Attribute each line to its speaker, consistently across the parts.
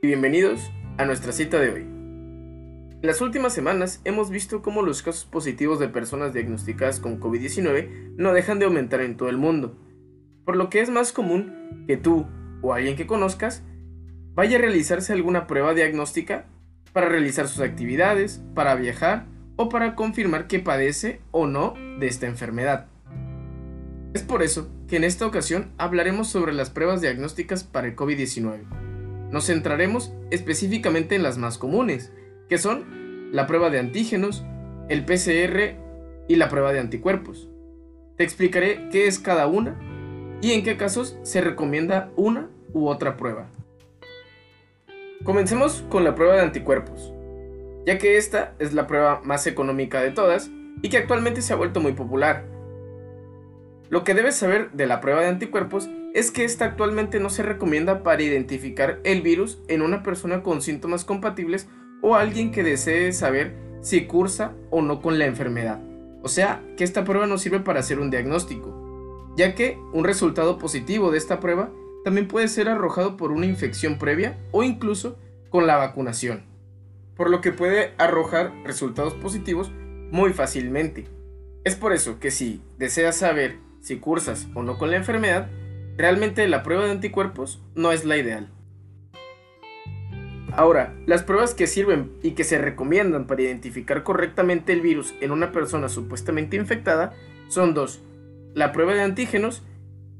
Speaker 1: Y bienvenidos a nuestra cita de hoy. En las últimas semanas hemos visto cómo los casos positivos de personas diagnosticadas con COVID-19 no dejan de aumentar en todo el mundo, por lo que es más común que tú o alguien que conozcas vaya a realizarse alguna prueba diagnóstica para realizar sus actividades, para viajar o para confirmar que padece o no de esta enfermedad. Es por eso que en esta ocasión hablaremos sobre las pruebas diagnósticas para el COVID-19 nos centraremos específicamente en las más comunes, que son la prueba de antígenos, el PCR y la prueba de anticuerpos. Te explicaré qué es cada una y en qué casos se recomienda una u otra prueba. Comencemos con la prueba de anticuerpos, ya que esta es la prueba más económica de todas y que actualmente se ha vuelto muy popular. Lo que debes saber de la prueba de anticuerpos es que esta actualmente no se recomienda para identificar el virus en una persona con síntomas compatibles o alguien que desee saber si cursa o no con la enfermedad. O sea, que esta prueba no sirve para hacer un diagnóstico, ya que un resultado positivo de esta prueba también puede ser arrojado por una infección previa o incluso con la vacunación, por lo que puede arrojar resultados positivos muy fácilmente. Es por eso que si deseas saber si cursas o no con la enfermedad, realmente la prueba de anticuerpos no es la ideal. Ahora, las pruebas que sirven y que se recomiendan para identificar correctamente el virus en una persona supuestamente infectada son dos, la prueba de antígenos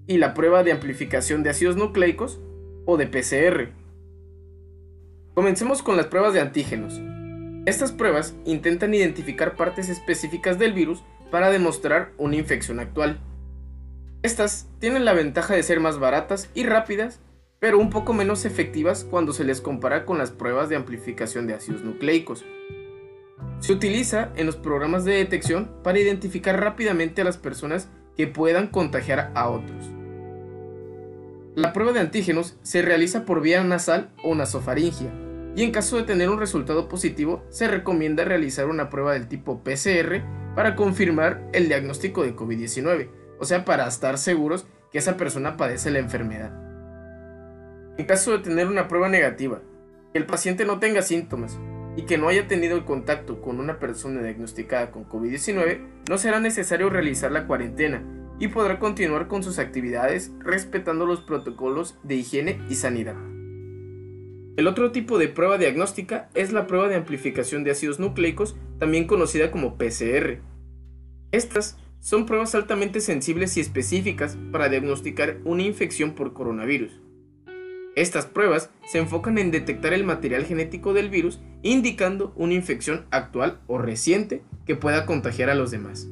Speaker 1: y la prueba de amplificación de ácidos nucleicos o de PCR. Comencemos con las pruebas de antígenos. Estas pruebas intentan identificar partes específicas del virus para demostrar una infección actual. Estas tienen la ventaja de ser más baratas y rápidas, pero un poco menos efectivas cuando se les compara con las pruebas de amplificación de ácidos nucleicos. Se utiliza en los programas de detección para identificar rápidamente a las personas que puedan contagiar a otros. La prueba de antígenos se realiza por vía nasal o nasofaringia, y en caso de tener un resultado positivo, se recomienda realizar una prueba del tipo PCR para confirmar el diagnóstico de COVID-19 o sea, para estar seguros que esa persona padece la enfermedad. En caso de tener una prueba negativa, que el paciente no tenga síntomas y que no haya tenido el contacto con una persona diagnosticada con COVID-19, no será necesario realizar la cuarentena y podrá continuar con sus actividades respetando los protocolos de higiene y sanidad. El otro tipo de prueba diagnóstica es la prueba de amplificación de ácidos nucleicos, también conocida como PCR. Estas son pruebas altamente sensibles y específicas para diagnosticar una infección por coronavirus. Estas pruebas se enfocan en detectar el material genético del virus indicando una infección actual o reciente que pueda contagiar a los demás.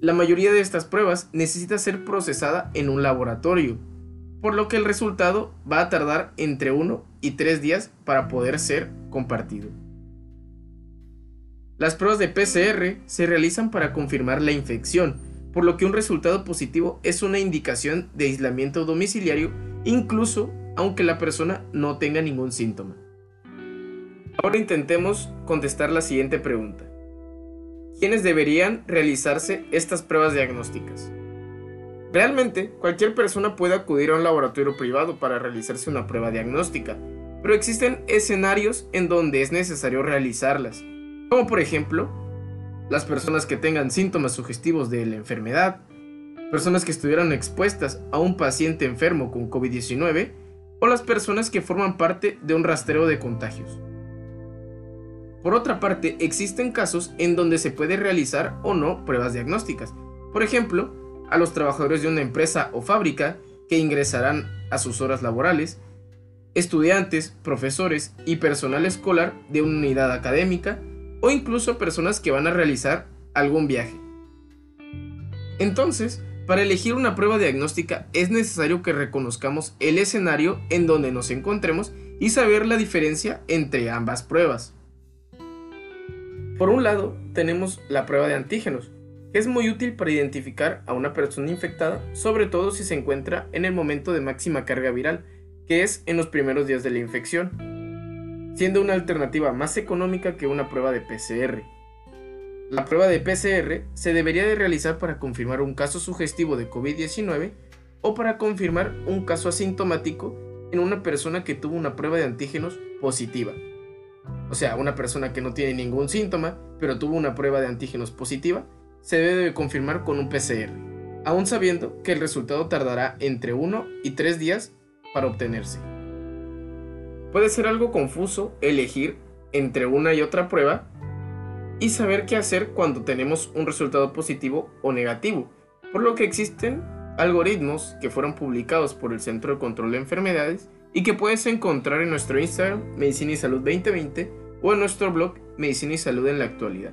Speaker 1: La mayoría de estas pruebas necesita ser procesada en un laboratorio, por lo que el resultado va a tardar entre 1 y 3 días para poder ser compartido. Las pruebas de PCR se realizan para confirmar la infección, por lo que un resultado positivo es una indicación de aislamiento domiciliario incluso aunque la persona no tenga ningún síntoma. Ahora intentemos contestar la siguiente pregunta. ¿Quiénes deberían realizarse estas pruebas diagnósticas? Realmente, cualquier persona puede acudir a un laboratorio privado para realizarse una prueba diagnóstica, pero existen escenarios en donde es necesario realizarlas como por ejemplo las personas que tengan síntomas sugestivos de la enfermedad, personas que estuvieran expuestas a un paciente enfermo con COVID-19 o las personas que forman parte de un rastreo de contagios. Por otra parte, existen casos en donde se puede realizar o no pruebas diagnósticas. Por ejemplo, a los trabajadores de una empresa o fábrica que ingresarán a sus horas laborales, estudiantes, profesores y personal escolar de una unidad académica, o incluso personas que van a realizar algún viaje. Entonces, para elegir una prueba diagnóstica es necesario que reconozcamos el escenario en donde nos encontremos y saber la diferencia entre ambas pruebas. Por un lado, tenemos la prueba de antígenos, que es muy útil para identificar a una persona infectada, sobre todo si se encuentra en el momento de máxima carga viral, que es en los primeros días de la infección siendo una alternativa más económica que una prueba de PCR. La prueba de PCR se debería de realizar para confirmar un caso sugestivo de COVID-19 o para confirmar un caso asintomático en una persona que tuvo una prueba de antígenos positiva. O sea, una persona que no tiene ningún síntoma, pero tuvo una prueba de antígenos positiva, se debe confirmar con un PCR, aún sabiendo que el resultado tardará entre 1 y 3 días para obtenerse. Puede ser algo confuso elegir entre una y otra prueba y saber qué hacer cuando tenemos un resultado positivo o negativo, por lo que existen algoritmos que fueron publicados por el Centro de Control de Enfermedades y que puedes encontrar en nuestro Instagram Medicina y Salud 2020 o en nuestro blog Medicina y Salud en la actualidad.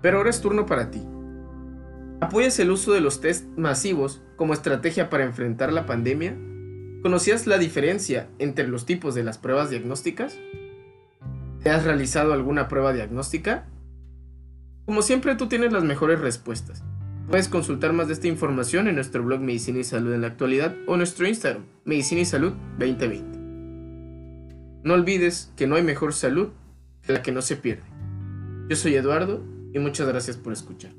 Speaker 1: Pero ahora es turno para ti. ¿Apoyas el uso de los test masivos como estrategia para enfrentar la pandemia? ¿Conocías la diferencia entre los tipos de las pruebas diagnósticas? ¿Te has realizado alguna prueba diagnóstica? Como siempre tú tienes las mejores respuestas. Puedes consultar más de esta información en nuestro blog Medicina y Salud en la actualidad o nuestro Instagram, Medicina y Salud 2020. No olvides que no hay mejor salud que la que no se pierde. Yo soy Eduardo y muchas gracias por escuchar.